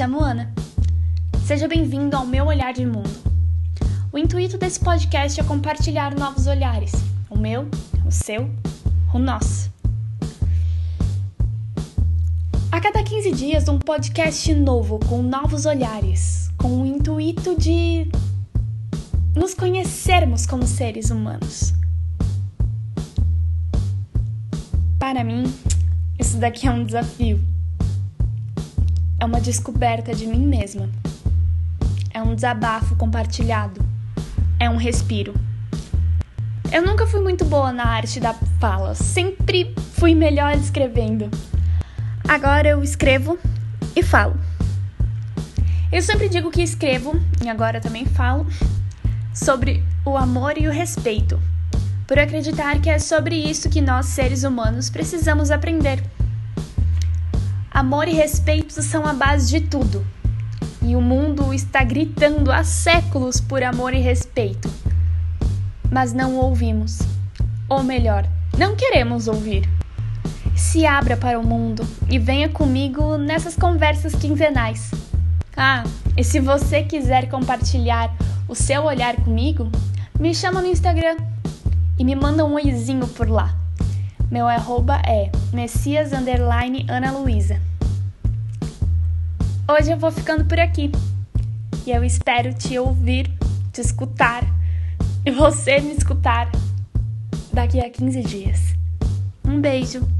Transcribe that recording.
chamo Ana. Seja bem-vindo ao meu olhar de mundo. O intuito desse podcast é compartilhar novos olhares: o meu, o seu, o nosso. A cada 15 dias, um podcast novo com novos olhares, com o intuito de nos conhecermos como seres humanos. Para mim, isso daqui é um desafio é uma descoberta de mim mesma. É um desabafo compartilhado. É um respiro. Eu nunca fui muito boa na arte da fala, sempre fui melhor escrevendo. Agora eu escrevo e falo. Eu sempre digo que escrevo, e agora também falo, sobre o amor e o respeito, por acreditar que é sobre isso que nós, seres humanos, precisamos aprender. Amor e respeito são a base de tudo. E o mundo está gritando há séculos por amor e respeito. Mas não ouvimos. Ou melhor, não queremos ouvir. Se abra para o mundo e venha comigo nessas conversas quinzenais. Ah, e se você quiser compartilhar o seu olhar comigo, me chama no Instagram e me manda um oizinho por lá. Meu arroba é Messias Ana Luísa. Hoje eu vou ficando por aqui e eu espero te ouvir, te escutar e você me escutar daqui a 15 dias. Um beijo!